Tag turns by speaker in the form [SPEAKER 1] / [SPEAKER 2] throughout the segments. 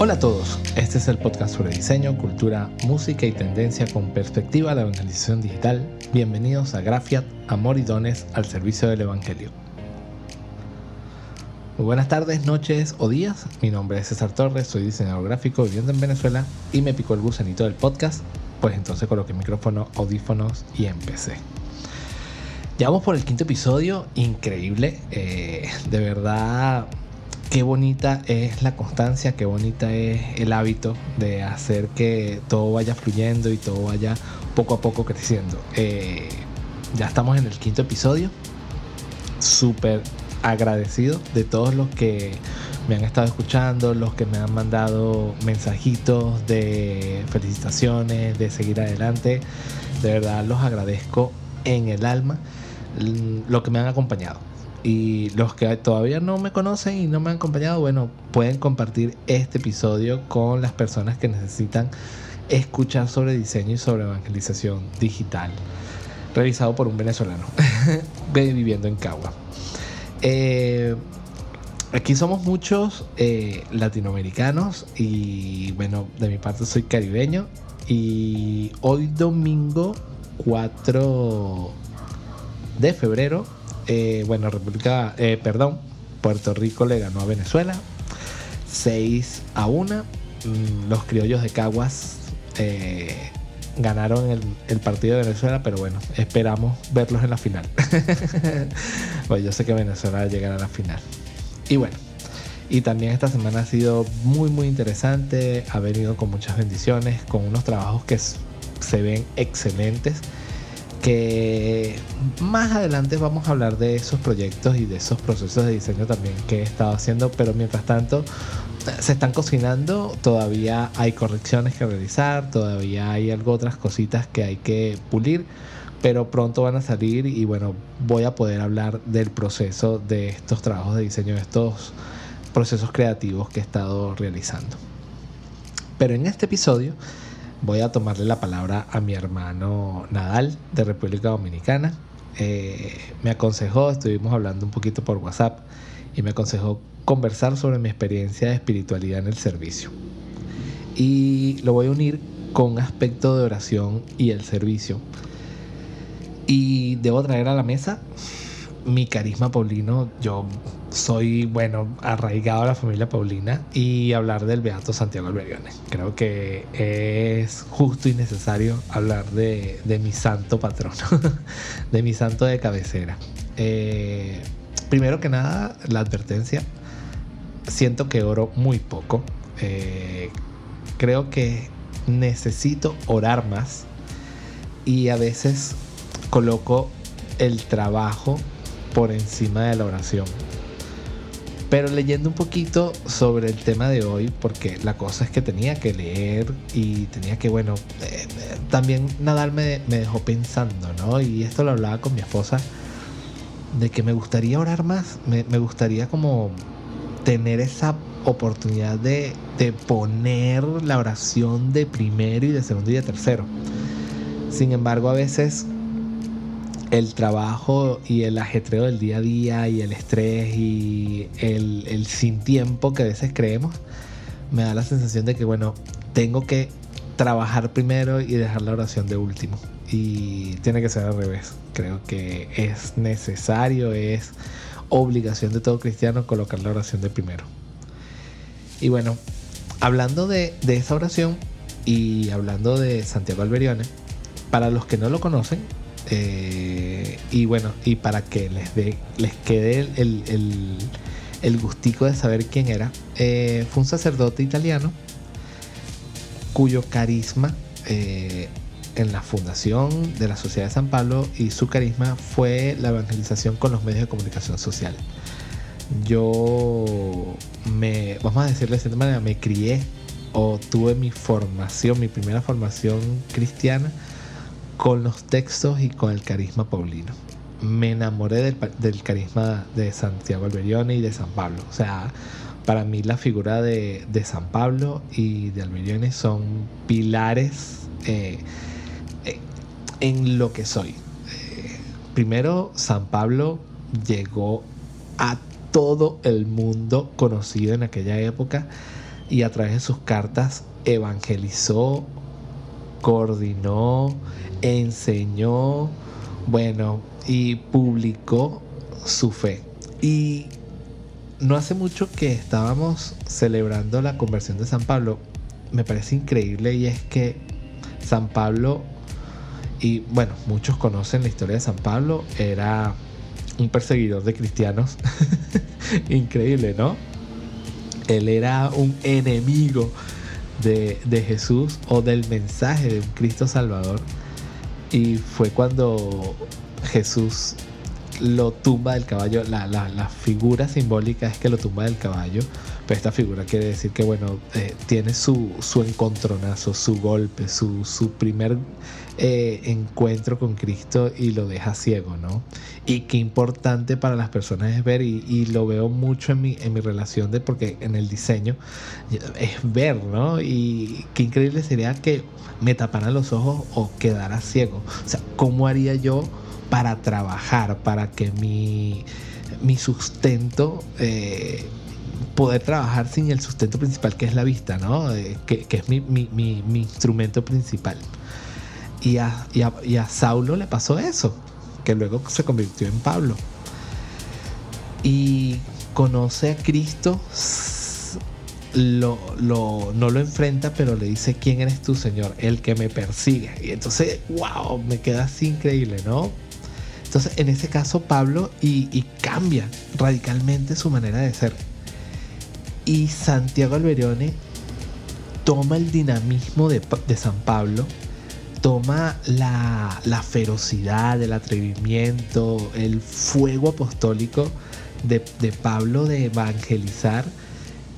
[SPEAKER 1] Hola a todos, este es el podcast sobre diseño, cultura, música y tendencia con perspectiva de la evangelización digital. Bienvenidos a Grafiat, Amor y Dones al servicio del Evangelio. Muy buenas tardes, noches o días. Mi nombre es César Torres, soy diseñador gráfico viviendo en Venezuela y me picó el gusanito del podcast, pues entonces coloqué micrófono, audífonos y empecé. Ya vamos por el quinto episodio, increíble, eh, de verdad qué bonita es la constancia, qué bonita es el hábito de hacer que todo vaya fluyendo y todo vaya poco a poco creciendo. Eh, ya estamos en el quinto episodio, súper agradecido de todos los que me han estado escuchando, los que me han mandado mensajitos de felicitaciones, de seguir adelante. De verdad los agradezco en el alma lo que me han acompañado. Y los que todavía no me conocen y no me han acompañado, bueno, pueden compartir este episodio con las personas que necesitan escuchar sobre diseño y sobre evangelización digital, realizado por un venezolano viviendo en Cagua. Eh, aquí somos muchos eh, latinoamericanos y bueno, de mi parte soy caribeño y hoy domingo 4 de febrero, eh, bueno, República, perdón, Puerto Rico le ganó a Venezuela 6 a 1. Mm, los criollos de Caguas ganaron el, partido de Venezuela, pero bueno, esperamos verlos en la final. pues yo sé que Venezuela llegará a la final. Y bueno, y también esta semana ha sido muy muy interesante, ha venido con muchas bendiciones, con unos trabajos que se ven excelentes, que más adelante vamos a hablar de esos proyectos y de esos procesos de diseño también que he estado haciendo, pero mientras tanto se están cocinando, todavía hay correcciones que realizar, todavía hay algo otras cositas que hay que pulir, pero pronto van a salir y bueno, voy a poder hablar del proceso de estos trabajos de diseño, de estos procesos creativos que he estado realizando. Pero en este episodio voy a tomarle la palabra a mi hermano Nadal de República Dominicana. Eh, me aconsejó, estuvimos hablando un poquito por WhatsApp y me aconsejó conversar sobre mi experiencia de espiritualidad en el servicio. Y lo voy a unir con un aspecto de oración y el servicio. Y debo traer a la mesa mi carisma paulino. Yo soy, bueno, arraigado a la familia paulina y hablar del Beato Santiago Alberione. Creo que es justo y necesario hablar de, mi santo patrono, de mi santo de cabecera. Eh, primero que nada, la advertencia siento que oro muy poco. Eh, creo que necesito orar más y a veces coloco el trabajo por encima de la oración. Pero leyendo un poquito sobre el tema de hoy, porque la cosa es que tenía que leer y tenía que, bueno, eh, también Nadal me, me, dejó pensando, ¿no? Y esto lo hablaba con mi esposa, de que me gustaría orar más, me, me gustaría como tener esa oportunidad de, poner la oración de primero y de segundo y de tercero. Sin embargo, a veces el trabajo y el ajetreo del día a día y el estrés y el, el, sin tiempo que a veces creemos, me da la sensación de que, bueno, tengo que trabajar primero y dejar la oración de último. Y tiene que ser al revés. Creo que es necesario, es obligación de todo cristiano colocar la oración de primero. Y bueno, hablando de, esa oración y hablando de Santiago Alberione, para los que no lo conocen, eh, y bueno, y para que les, les quede el, gustico de saber quién era, eh, fue un sacerdote italiano cuyo carisma eh, en la fundación de la Sociedad de San Pablo y su carisma fue la evangelización con los medios de comunicación social. Yo me, vamos a decirle de cierta manera, me crié o tuve mi formación, mi primera formación cristiana con los textos y con el carisma paulino. Me enamoré del, carisma de Santiago Alberione y de San Pablo. O sea, para mí la figura de, San Pablo y de Alberione son pilares eh, en lo que soy. Eh, primero, San Pablo llegó a todo el mundo conocido en aquella época y a través de sus cartas evangelizó, coordinó, enseñó, bueno, y publicó su fe. Y no hace mucho que estábamos celebrando la conversión de San Pablo. Me parece increíble y es que San Pablo, y bueno, muchos conocen la historia de San Pablo, era un perseguidor de cristianos. increíble, ¿no? Él era un enemigo de, de, Jesús o del mensaje de un Cristo Salvador. Y fue cuando Jesús lo tumba del caballo. La, la, figura simbólica es que lo tumba del caballo. Esta figura quiere decir que, bueno, eh, tiene su, su, encontronazo, su golpe, su, su primer eh, encuentro con Cristo y lo deja ciego, ¿no? Y qué importante para las personas es ver, y, y, lo veo mucho en mi, en mi relación de, porque en el diseño es ver, ¿no? Y qué increíble sería que me taparan los ojos o quedara ciego. O sea, ¿cómo haría yo? para trabajar, para que mi, mi sustento, eh, poder trabajar sin el sustento principal que es la vista, ¿no? Eh, que, es mi, mi, mi, instrumento principal. Y a, y, a, y a, Saulo le pasó eso, que luego se convirtió en Pablo. Y conoce a Cristo, lo, lo, no lo enfrenta, pero le dice, ¿quién eres tú, Señor? El que me persigue. Y entonces, wow, me queda así increíble, ¿no? Entonces, en ese caso, Pablo y, cambia radicalmente su manera de ser. Y Santiago Alberione toma el dinamismo de, San Pablo, toma la, ferocidad, el atrevimiento, el fuego apostólico de, Pablo de evangelizar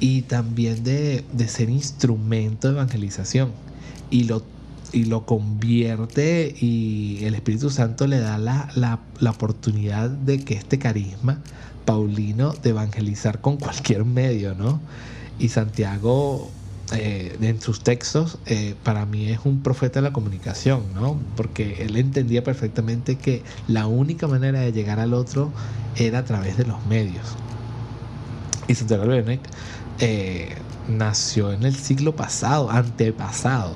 [SPEAKER 1] y también de, de, ser instrumento de evangelización. Y lo y lo convierte y el Espíritu Santo le da la, la, oportunidad de que este carisma paulino de evangelizar con cualquier medio, ¿no? Y Santiago, eh, en sus textos, eh, para mí es un profeta de la comunicación, ¿no? Porque él entendía perfectamente que la única manera de llegar al otro era a través de los medios. Y Santiago Werneck eh, nació en el siglo pasado, antepasado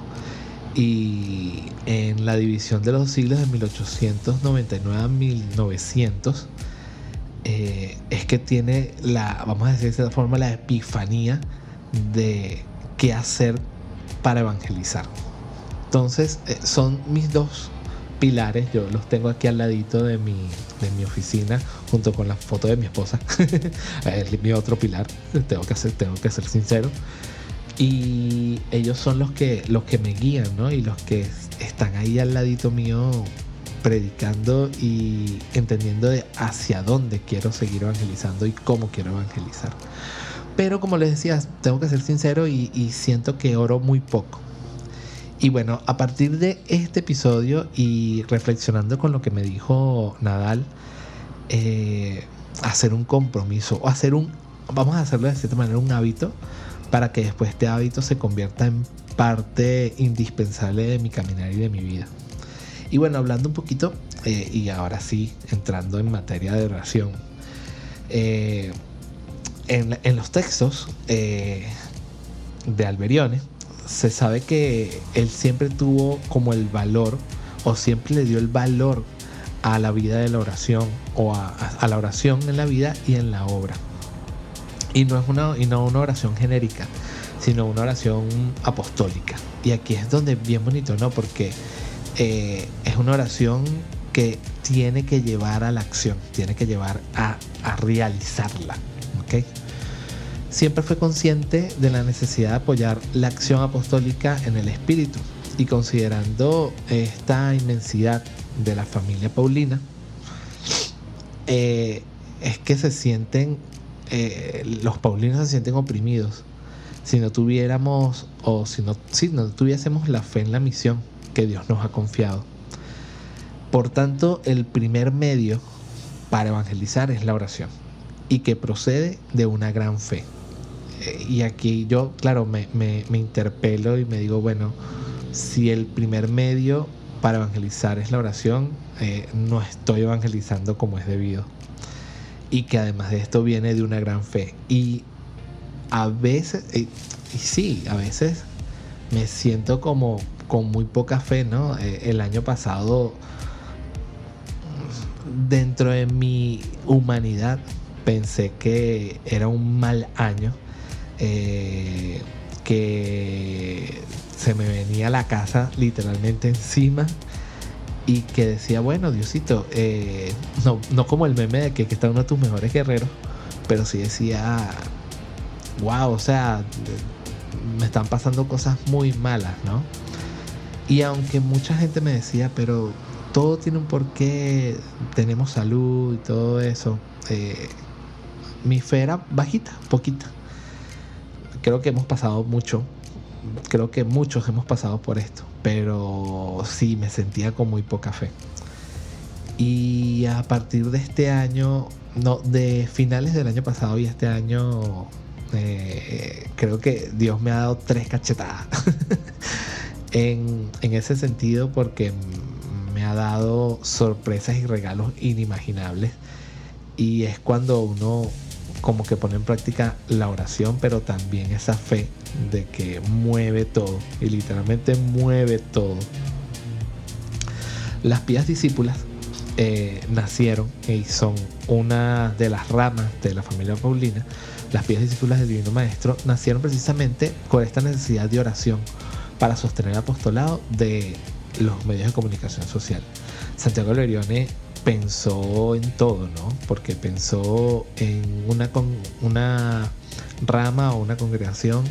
[SPEAKER 1] y en la división de los siglos de 1899 a 1900 eh, es que tiene la, vamos a decir de esa forma, la epifanía de qué hacer para evangelizar. Entonces, eh, son mis dos pilares, yo los tengo aquí al ladito de mi, de mi oficina, junto con la foto de mi esposa, mi otro pilar, tengo que, hacer, tengo que ser sincero y ellos son los que, los que me guían, ¿no? Y los que están ahí al ladito mío predicando y entendiendo de hacia dónde quiero seguir evangelizando y cómo quiero evangelizar. Pero como les decía, tengo que ser sincero y, siento que oro muy poco. Y bueno, a partir de este episodio y reflexionando con lo que me dijo Nadal, eh, hacer un compromiso o hacer un, vamos a hacerlo de cierta manera, un hábito para que después este hábito se convierta en parte indispensable de mi caminar y de mi vida. Y bueno, hablando un poquito, eh, y ahora sí, entrando en materia de oración, eh, en, los textos eh, de Alberione, se sabe que él siempre tuvo como el valor, o siempre le dio el valor a la vida de la oración, o a la oración en la vida y en la obra. Y no es una, y no una oración genérica, sino una oración apostólica. Y aquí es donde es bien bonito, ¿no? Porque eh, es una oración que tiene que llevar a la acción, tiene que llevar a, a realizarla. ¿ok? Siempre fue consciente de la necesidad de apoyar la acción apostólica en el espíritu y considerando esta inmensidad de la familia Paulina, eh, es que se sienten eh, los paulinos se sienten oprimidos si no tuviéramos o si no, si no tuviésemos la fe en la misión que Dios nos ha confiado. Por tanto, el primer medio para evangelizar es la oración y que procede de una gran fe. Eh, y aquí yo, claro, me, me, interpelo y me digo, bueno, si el primer medio para evangelizar es la oración, eh, no estoy evangelizando como es debido y que además de esto viene de una gran fe. Y a veces, y, sí, a veces me siento como con muy poca fe, ¿no? Eh, el año pasado, dentro de mi humanidad, pensé que era un mal año, eh, que se me venía la casa literalmente encima y que decía, bueno, Diosito, eh, no, no como el meme de que, que está uno de tus mejores guerreros, pero sí decía, wow, o sea, me están pasando cosas muy malas, ¿no? Y aunque mucha gente me decía, pero todo tiene un porqué, tenemos salud y todo eso, eh, mi fe era bajita, poquita. Creo que hemos pasado mucho, creo que muchos hemos pasado por esto, pero sí me sentía con muy poca fe. Y a partir de este año, no, de finales del año pasado y este año, eh, creo que Dios me ha dado tres cachetadas. en, en ese sentido, porque me ha dado sorpresas y regalos inimaginables. Y es cuando uno como que pone en práctica la oración, pero también esa fe de que mueve todo y literalmente mueve todo. Las pías discípulas eh, nacieron y son una de las ramas de la familia Paulina. Las pías discípulas del Divino Maestro nacieron precisamente con esta necesidad de oración para sostener el apostolado de los medios de comunicación social. Santiago Lerione pensó en todo, ¿no? Porque pensó en una, una rama o una congregación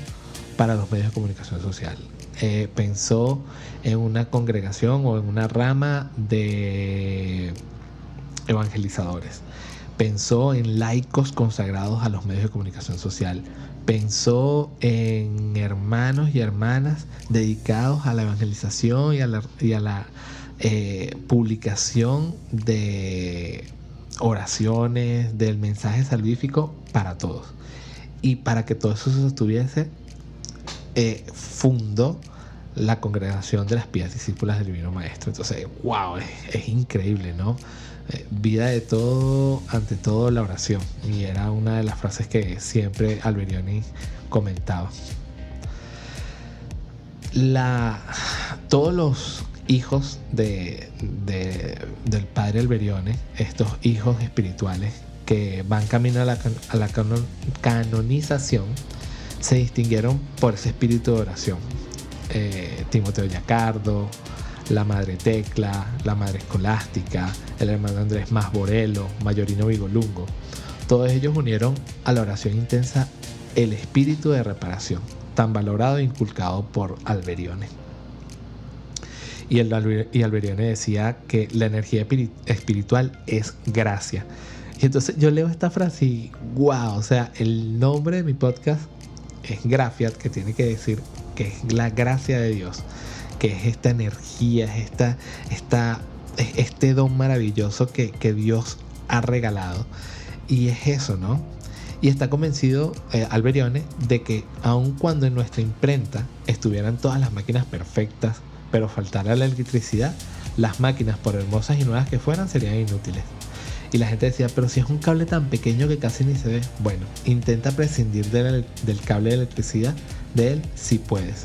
[SPEAKER 1] para los medios de comunicación social. Eh, pensó en una congregación o en una rama de evangelizadores. Pensó en laicos consagrados a los medios de comunicación social. Pensó en hermanos y hermanas dedicados a la evangelización y a la, y a la eh, publicación de oraciones, del mensaje salvífico para todos. Y para que todo eso se sostuviese, eh, fundó la congregación de las pías discípulas del Divino Maestro. Entonces, wow, es, increíble, ¿no? Eh, vida de todo, ante todo la oración. Y era una de las frases que siempre Alberioni comentaba. Todos los hijos de, del padre Alberione, estos hijos espirituales que van camino a la, a la canonización, se distinguieron por ese espíritu de oración. Eh, Timoteo Yacardo, la madre Tecla, la madre Escolástica, el hermano Andrés Más Borelo, Mayorino Vigolungo. Todos ellos unieron a la oración intensa el espíritu de reparación, tan valorado e inculcado por Alberione. Y, el, Alberione decía que la energía espiritual es gracia. Y entonces yo leo esta frase y wow, o sea, el nombre de mi podcast es Grafiat, que tiene que decir que es la gracia de Dios, que es esta energía, es esta, esta, este don maravilloso que, que Dios ha regalado. Y es eso, ¿no? Y está convencido eh, Alberione de que aun cuando en nuestra imprenta estuvieran todas las máquinas perfectas, pero faltara la electricidad, las máquinas, por hermosas y nuevas que fueran, serían inútiles. Y la gente decía, pero si es un cable tan pequeño que casi ni se ve. Bueno, intenta prescindir del, cable de electricidad de él si puedes.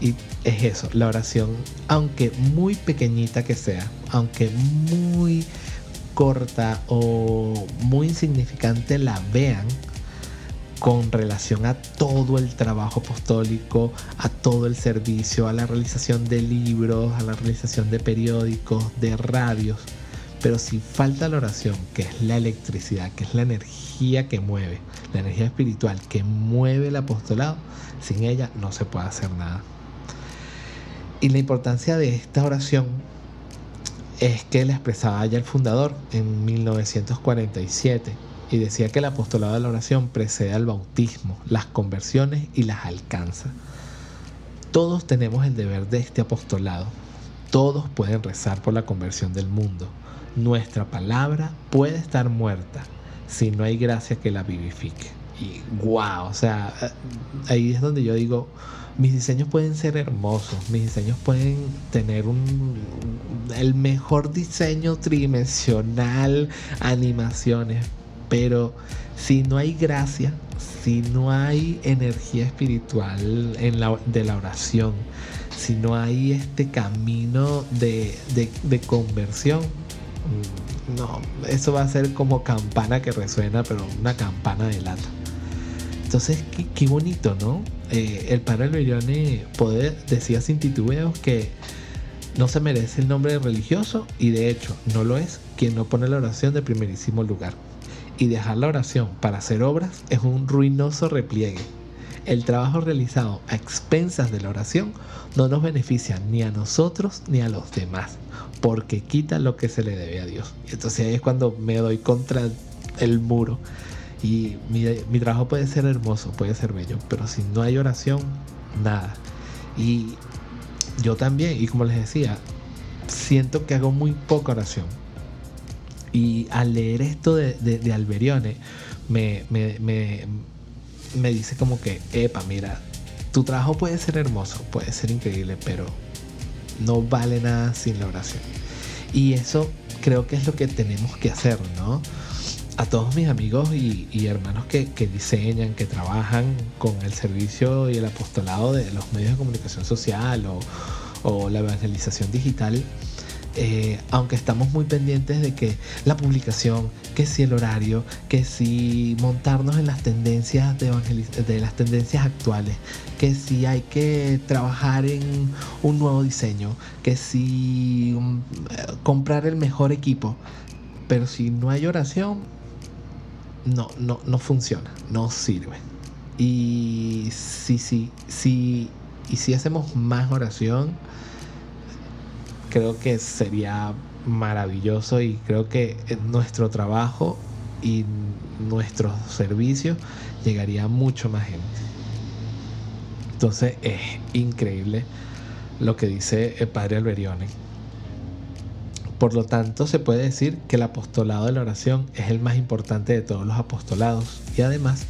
[SPEAKER 1] Y es eso, la oración, aunque muy pequeñita que sea, aunque muy corta o muy insignificante la vean, con relación a todo el trabajo apostólico, a todo el servicio, a la realización de libros, a la realización de periódicos, de radios. Pero si falta la oración, que es la electricidad, que es la energía que mueve, la energía espiritual que mueve el apostolado, sin ella no se puede hacer nada. Y la importancia de esta oración es que la expresaba ya el fundador en 1947 y decía que el apostolado de la oración precede al bautismo, las conversiones y las alcanza. Todos tenemos el deber de este apostolado. Todos pueden rezar por la conversión del mundo. Nuestra palabra puede estar muerta si no hay gracia que la vivifique. Y wow, o sea, ahí es donde yo digo, mis diseños pueden ser hermosos, mis diseños pueden tener un, el mejor diseño tridimensional, animaciones, pero si no hay gracia, si no hay energía espiritual de la oración, si no hay este camino de, de, conversión, mm, no, eso va a ser como campana que resuena, pero una campana de lata. Entonces, qué, bonito, ¿no? Eh, el padre Alberione poder, decía sin titubeos que no se merece el nombre religioso y de hecho no lo es quien no pone la oración de primerísimo lugar. Y dejar la oración para hacer obras es un ruinoso repliegue. El trabajo realizado a expensas de la oración no nos beneficia ni a nosotros ni a los demás, porque quita lo que se le debe a Dios. Entonces ahí es cuando me doy contra el muro. Y mi, mi trabajo puede ser hermoso, puede ser bello, pero si no hay oración, nada. Y yo también, y como les decía, siento que hago muy poca oración. Y al leer esto de, de, Alberione, me, me, me, me dice como que, epa, mira, tu trabajo puede ser hermoso, puede ser increíble, pero no vale nada sin la oración. Y eso creo que es lo que tenemos que hacer, ¿no? A todos mis amigos y, hermanos que, diseñan, que trabajan con el servicio y el apostolado de los medios de comunicación social o, la evangelización digital, eh, aunque estamos muy pendientes de que la publicación, que si el horario, que si montarnos en las tendencias de, de las tendencias actuales, que si hay que trabajar en un nuevo diseño, que si um, comprar el mejor equipo, pero si no hay oración, no, no, no funciona, no sirve. Y sí, sí, sí, y si hacemos más oración, creo que sería maravilloso y creo que nuestro trabajo y nuestro servicio llegaría a mucho más gente. Entonces es increíble lo que dice el padre Alberione. Por lo tanto, se puede decir que el apostolado de la oración es el más importante de todos los apostolados y además,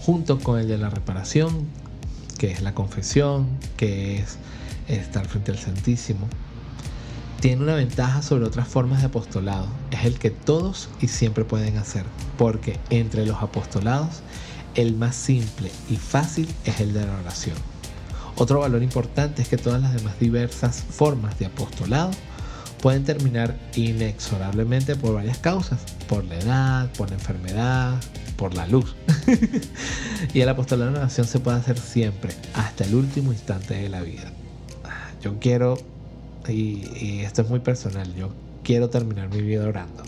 [SPEAKER 1] junto con el de la reparación, que es la confesión, que es estar frente al Santísimo, tiene una ventaja sobre otras formas de apostolado. Es el que todos y siempre pueden hacer, porque entre los apostolados el más simple y fácil es el de la oración. Otro valor importante es que todas las demás diversas formas de apostolado pueden terminar inexorablemente por varias causas, por la edad, por la enfermedad, por la luz. y el apostolado de oración se puede hacer siempre, hasta el último instante de la vida. Yo quiero y, esto es muy personal, yo quiero terminar mi vida orando.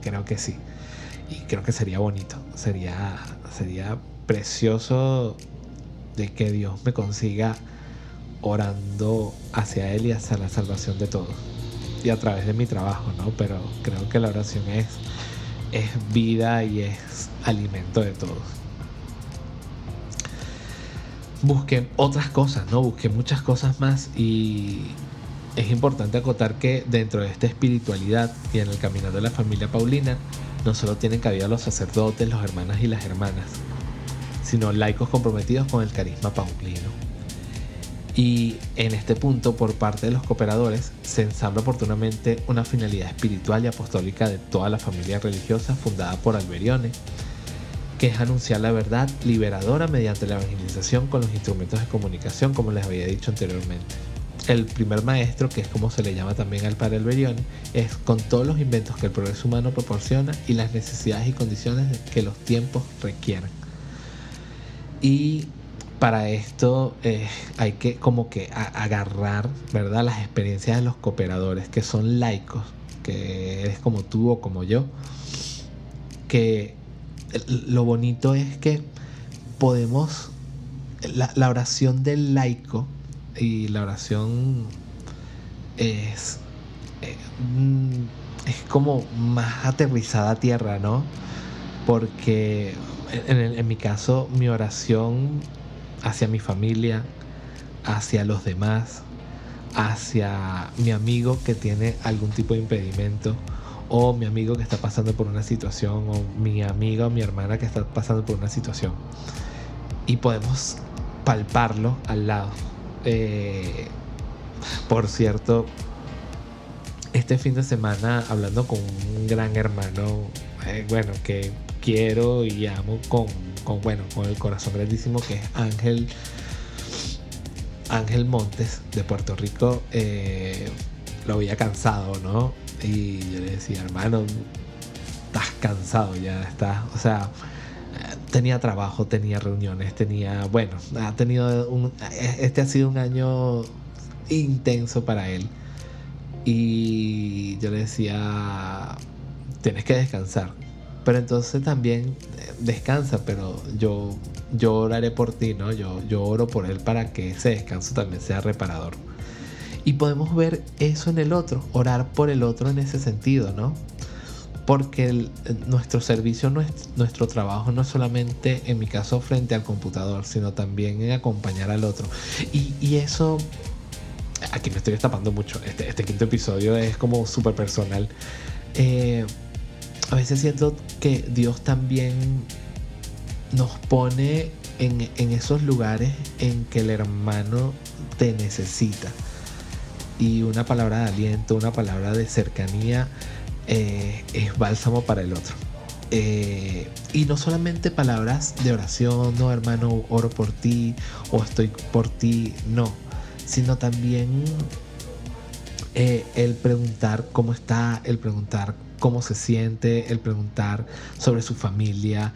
[SPEAKER 1] Creo que sí. Y creo que sería bonito. Sería, sería precioso de que Dios me consiga orando hacia Él y hacia la salvación de todos. Y a través de mi trabajo, ¿no? Pero creo que la oración es, es vida y es alimento de todos. Busqué otras cosas, ¿no? Busqué muchas cosas más y es importante acotar que dentro de esta espiritualidad y en el caminar de la familia Paulina, no solo tienen cabida los sacerdotes, los hermanas y las hermanas, sino laicos comprometidos con el carisma paulino. Y en este punto, por parte de los cooperadores, se ensambla oportunamente una finalidad espiritual y apostólica de toda la familia religiosa fundada por Alberione, que es anunciar la verdad liberadora mediante la evangelización con los instrumentos de comunicación, como les había dicho anteriormente el primer maestro, que es como se le llama también al padre Alberione, es con todos los inventos que el progreso humano proporciona y las necesidades y condiciones que los tiempos requieren. Y para esto eh, hay que como que agarrar, ¿verdad? Las experiencias de los cooperadores, que son laicos, que eres como tú o como yo, que lo bonito es que podemos, la oración del laico, y la oración es, eh, mm, es como más aterrizada a tierra, ¿no? Porque en, en, mi caso mi oración hacia mi familia, hacia los demás, hacia mi amigo que tiene algún tipo de impedimento, o mi amigo que está pasando por una situación, o mi amiga o mi hermana que está pasando por una situación. Y podemos palparlo al lado eh, por cierto, este fin de semana hablando con un gran hermano, eh, bueno, que quiero y amo con, con, bueno, con el corazón grandísimo que es Ángel Ángel Montes de Puerto Rico. Eh, lo había cansado, ¿no? Y yo le decía, hermano, estás cansado ya, estás, o sea, tenía trabajo, tenía reuniones, tenía, bueno, ha tenido un, este ha sido un año intenso para él. Y yo le decía, tienes que descansar. Pero entonces también eh, descansa, pero yo, yo oraré por ti, ¿no? Yo, yo oro por él para que ese descanso también sea reparador. Y podemos ver eso en el otro, orar por el otro en ese sentido, ¿no? Porque nuestro servicio, nuestro trabajo no es solamente, en mi caso, frente al computador, sino también en acompañar al otro. Y, eso, aquí me estoy destapando mucho, este, este quinto episodio es como súper personal. Eh, a veces siento que Dios también nos pone en, en, esos lugares en que el hermano te necesita y una palabra de aliento, una palabra de cercanía eh, es bálsamo para el otro. Eh, y no solamente palabras de oración, no hermano, oro por ti o estoy por ti, no, sino también eh, el preguntar cómo está, el preguntar cómo se siente, el preguntar sobre su familia,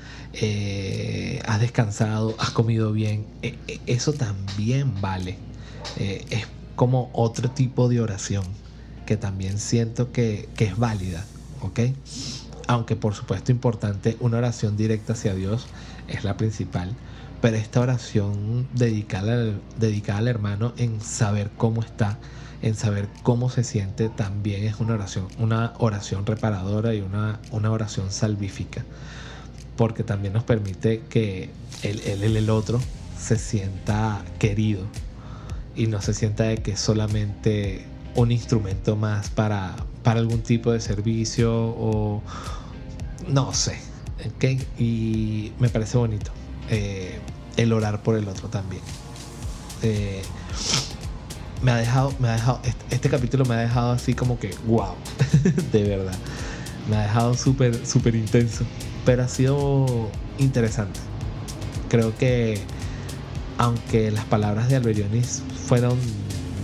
[SPEAKER 1] has descansado, has comido bien, eso también vale. es como otro tipo de oración que también siento que, es válida, ¿ok? Aunque por supuesto importante, una oración directa hacia Dios es la principal, pero esta oración dedicada al, dedicada al hermano en saber cómo está, en saber cómo se siente, también es una oración, una oración reparadora y una, una oración salvífica, porque también nos permite que el, el, el otro se sienta querido, y no se sienta de que es solamente un instrumento más para, para algún tipo de servicio o no sé. Y me parece bonito eh, el orar por el otro también. Eh, me ha dejado, me ha dejado, este, este, capítulo me ha dejado así como que, wow, de verdad. Me ha dejado súper, súper intenso. Pero ha sido interesante. Creo que aunque las palabras de Alberionis fueron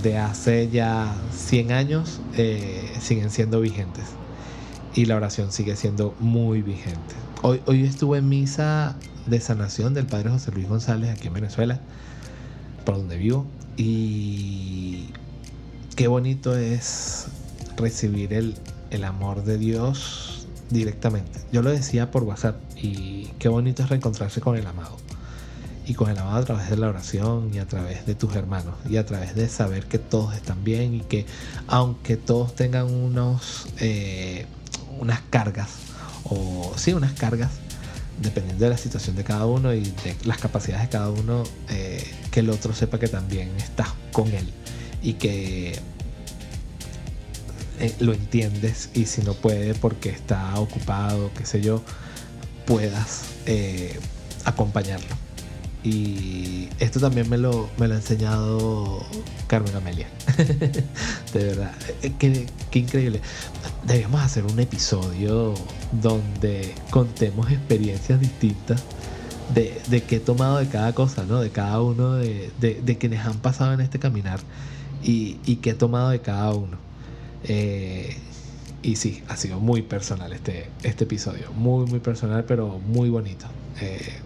[SPEAKER 1] de hace ya 100 años, eh, siguen siendo vigentes. Y la oración sigue siendo muy vigente. Hoy, hoy estuve en misa de sanación del Padre José Luis González aquí en Venezuela, por donde vivo. Y qué bonito es recibir el, el amor de Dios directamente. Yo lo decía por WhatsApp y qué bonito es reencontrarse con el amado y con el amado a través de la oración y a través de tus hermanos y a través de saber que todos están bien y que aunque todos tengan unos eh, unas cargas o sí unas cargas dependiendo de la situación de cada uno y de las capacidades de cada uno eh, que el otro sepa que también estás con él y que eh, lo entiendes y si no puede porque está ocupado qué sé yo puedas acompañarlo y esto también me lo, me lo ha enseñado Carmen Amelia. de verdad, eh, qué, qué, increíble. Deberíamos hacer un episodio donde contemos experiencias distintas de, de qué he tomado de cada cosa, ¿no? De cada uno de, de, quienes han pasado en este caminar y, y qué he tomado de cada uno. Eh, y sí, ha sido muy personal este, este episodio. Muy, muy personal, pero muy bonito. Eh,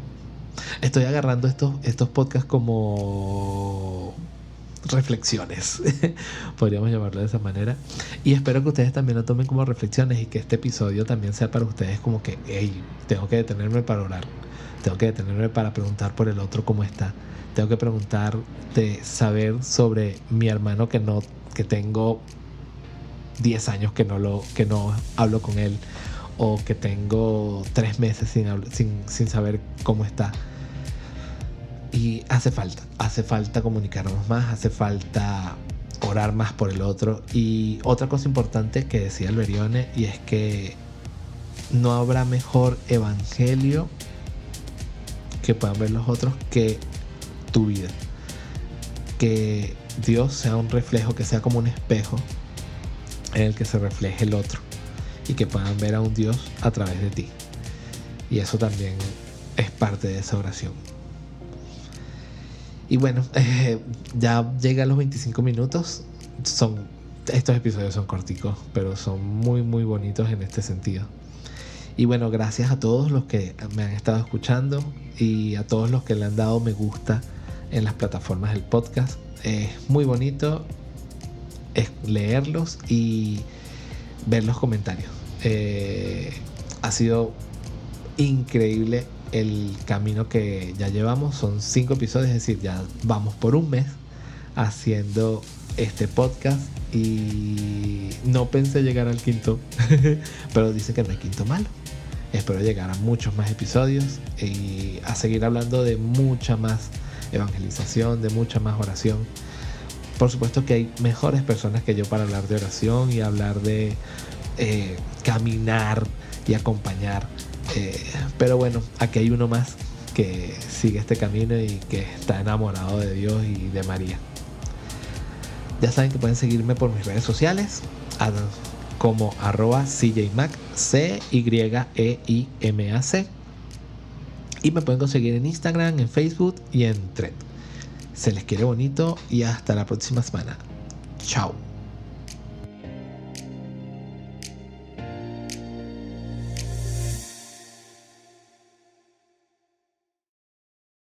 [SPEAKER 1] estoy agarrando estos, estos podcasts como reflexiones, podríamos llamarlo de esa manera. Y espero que ustedes también lo tomen como reflexiones y que este episodio también sea para ustedes como que, hey, tengo que detenerme para orar, tengo que detenerme para preguntar por el otro cómo está, tengo que preguntar de saber sobre mi hermano que no, que tengo 10 años que no, lo, que no hablo con él o que tengo 3 meses sin, sin, sin saber cómo está y hace falta, hace falta comunicarnos más, hace falta orar más por el otro. Y otra cosa importante que decía Alberione, y es que no habrá mejor evangelio que puedan ver los otros que tu vida. Que Dios sea un reflejo, que sea como un espejo en el que se refleje el otro y que puedan ver a un Dios a través de ti. Y eso también es parte de esa oración. Y bueno, ya llega a los 25 minutos. Son, estos episodios son corticos, pero son muy, muy bonitos en este sentido. Y bueno, gracias a todos los que me han estado escuchando y a todos los que le han dado me gusta en las plataformas del podcast. Es muy bonito leerlos y ver los comentarios. Eh, ha sido increíble el camino que ya llevamos. Son cinco episodios, es decir, ya vamos por un mes haciendo este podcast y no pensé llegar al quinto, pero dice que no hay quinto malo. Espero llegar a muchos más episodios y a seguir hablando de mucha más evangelización, de mucha más oración. Por supuesto que hay mejores personas que yo para hablar de oración y hablar de eh, caminar y acompañar. Eh, pero bueno, aquí hay uno más que sigue este camino y que está enamorado de Dios y de María. Ya saben que pueden seguirme por mis redes sociales como arroba CJMac, C-Y-E-I-M-A-C. Y me pueden conseguir en Instagram, en Facebook y en Thread. Se les quiere bonito y hasta la próxima semana. Chao.